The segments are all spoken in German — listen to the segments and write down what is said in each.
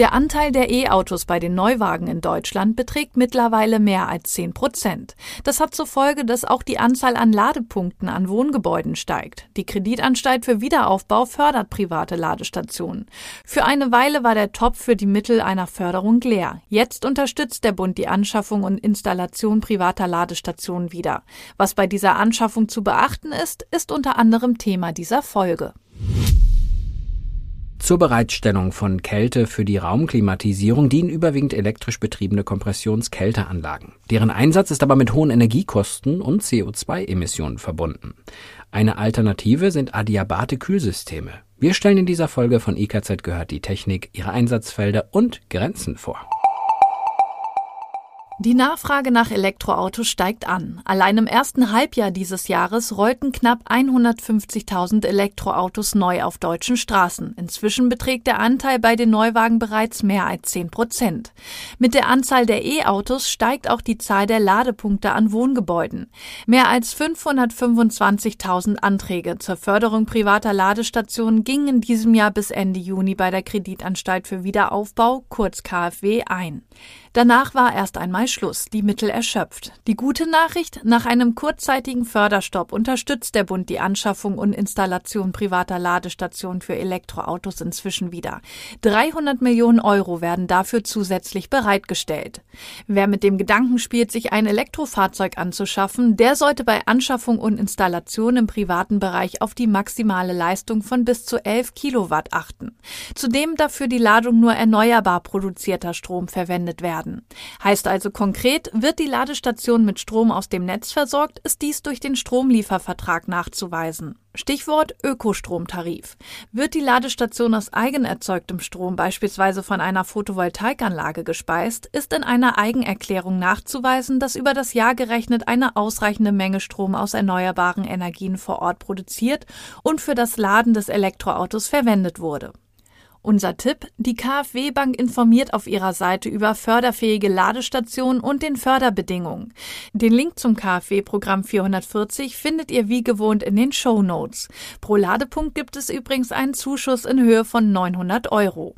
Der Anteil der E-Autos bei den Neuwagen in Deutschland beträgt mittlerweile mehr als 10 Prozent. Das hat zur Folge, dass auch die Anzahl an Ladepunkten an Wohngebäuden steigt. Die Kreditanstalt für Wiederaufbau fördert private Ladestationen. Für eine Weile war der Topf für die Mittel einer Förderung leer. Jetzt unterstützt der Bund die Anschaffung und Installation privater Ladestationen wieder. Was bei dieser Anschaffung zu beachten ist, ist unter anderem Thema dieser Folge. Zur Bereitstellung von Kälte für die Raumklimatisierung dienen überwiegend elektrisch betriebene Kompressionskälteanlagen. Deren Einsatz ist aber mit hohen Energiekosten und CO2-Emissionen verbunden. Eine Alternative sind adiabate Kühlsysteme. Wir stellen in dieser Folge von IKZ gehört die Technik, ihre Einsatzfelder und Grenzen vor. Die Nachfrage nach Elektroautos steigt an. Allein im ersten Halbjahr dieses Jahres rollten knapp 150.000 Elektroautos neu auf deutschen Straßen. Inzwischen beträgt der Anteil bei den Neuwagen bereits mehr als 10 Prozent. Mit der Anzahl der E-Autos steigt auch die Zahl der Ladepunkte an Wohngebäuden. Mehr als 525.000 Anträge zur Förderung privater Ladestationen gingen in diesem Jahr bis Ende Juni bei der Kreditanstalt für Wiederaufbau, kurz KfW, ein. Danach war erst einmal Schluss, die Mittel erschöpft. Die gute Nachricht, nach einem kurzzeitigen Förderstopp unterstützt der Bund die Anschaffung und Installation privater Ladestationen für Elektroautos inzwischen wieder. 300 Millionen Euro werden dafür zusätzlich bereitgestellt. Wer mit dem Gedanken spielt, sich ein Elektrofahrzeug anzuschaffen, der sollte bei Anschaffung und Installation im privaten Bereich auf die maximale Leistung von bis zu 11 Kilowatt achten. Zudem darf die Ladung nur erneuerbar produzierter Strom verwendet werden. Heißt also konkret, wird die Ladestation mit Strom aus dem Netz versorgt, ist dies durch den Stromliefervertrag nachzuweisen. Stichwort Ökostromtarif. Wird die Ladestation aus eigenerzeugtem Strom beispielsweise von einer Photovoltaikanlage gespeist, ist in einer Eigenerklärung nachzuweisen, dass über das Jahr gerechnet eine ausreichende Menge Strom aus erneuerbaren Energien vor Ort produziert und für das Laden des Elektroautos verwendet wurde. Unser Tipp, die KfW Bank informiert auf ihrer Seite über förderfähige Ladestationen und den Förderbedingungen. Den Link zum KfW Programm 440 findet ihr wie gewohnt in den Show Notes. Pro Ladepunkt gibt es übrigens einen Zuschuss in Höhe von 900 Euro.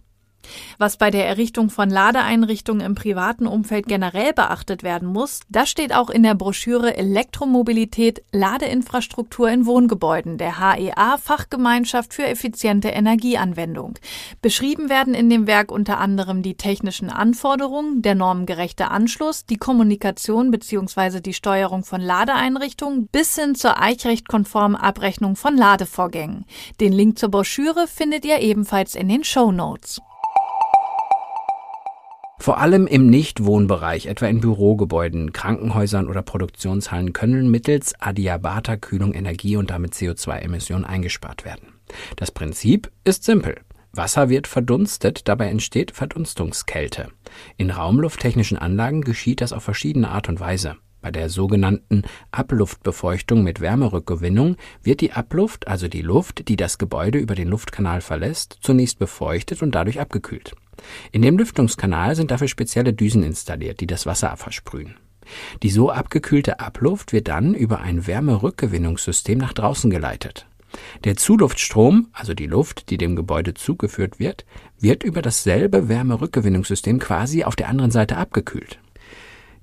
Was bei der Errichtung von Ladeeinrichtungen im privaten Umfeld generell beachtet werden muss, das steht auch in der Broschüre Elektromobilität Ladeinfrastruktur in Wohngebäuden der HEA Fachgemeinschaft für effiziente Energieanwendung. Beschrieben werden in dem Werk unter anderem die technischen Anforderungen, der normengerechte Anschluss, die Kommunikation bzw. die Steuerung von Ladeeinrichtungen bis hin zur eichrechtkonformen Abrechnung von Ladevorgängen. Den Link zur Broschüre findet ihr ebenfalls in den Show Notes. Vor allem im Nichtwohnbereich, etwa in Bürogebäuden, Krankenhäusern oder Produktionshallen, können mittels adiabater Kühlung Energie und damit CO2-Emissionen eingespart werden. Das Prinzip ist simpel. Wasser wird verdunstet, dabei entsteht Verdunstungskälte. In raumlufttechnischen Anlagen geschieht das auf verschiedene Art und Weise. Bei der sogenannten Abluftbefeuchtung mit Wärmerückgewinnung wird die Abluft, also die Luft, die das Gebäude über den Luftkanal verlässt, zunächst befeuchtet und dadurch abgekühlt. In dem Lüftungskanal sind dafür spezielle Düsen installiert, die das Wasser versprühen. Die so abgekühlte Abluft wird dann über ein Wärmerückgewinnungssystem nach draußen geleitet. Der Zuluftstrom, also die Luft, die dem Gebäude zugeführt wird, wird über dasselbe Wärmerückgewinnungssystem quasi auf der anderen Seite abgekühlt.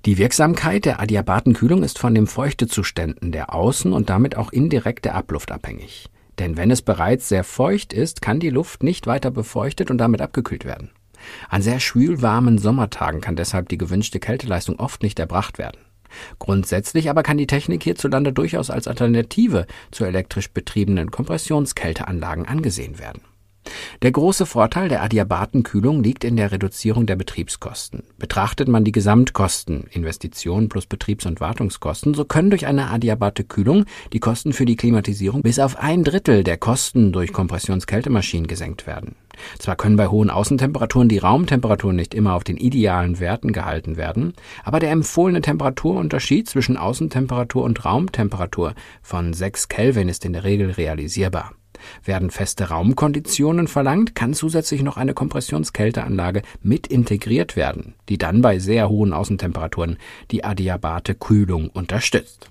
Die Wirksamkeit der Adiabatenkühlung ist von den Feuchtezuständen der Außen- und damit auch indirekt der Abluft abhängig. Denn wenn es bereits sehr feucht ist, kann die Luft nicht weiter befeuchtet und damit abgekühlt werden. An sehr schwülwarmen Sommertagen kann deshalb die gewünschte Kälteleistung oft nicht erbracht werden. Grundsätzlich aber kann die Technik hierzulande durchaus als Alternative zu elektrisch betriebenen Kompressionskälteanlagen angesehen werden. Der große Vorteil der Adiabatenkühlung liegt in der Reduzierung der Betriebskosten. Betrachtet man die Gesamtkosten, Investitionen plus Betriebs- und Wartungskosten, so können durch eine Adiabate-Kühlung die Kosten für die Klimatisierung bis auf ein Drittel der Kosten durch Kompressionskältemaschinen gesenkt werden. Zwar können bei hohen Außentemperaturen die Raumtemperaturen nicht immer auf den idealen Werten gehalten werden, aber der empfohlene Temperaturunterschied zwischen Außentemperatur und Raumtemperatur von 6 Kelvin ist in der Regel realisierbar. Werden feste Raumkonditionen verlangt, kann zusätzlich noch eine Kompressionskälteanlage mit integriert werden, die dann bei sehr hohen Außentemperaturen die adiabate Kühlung unterstützt.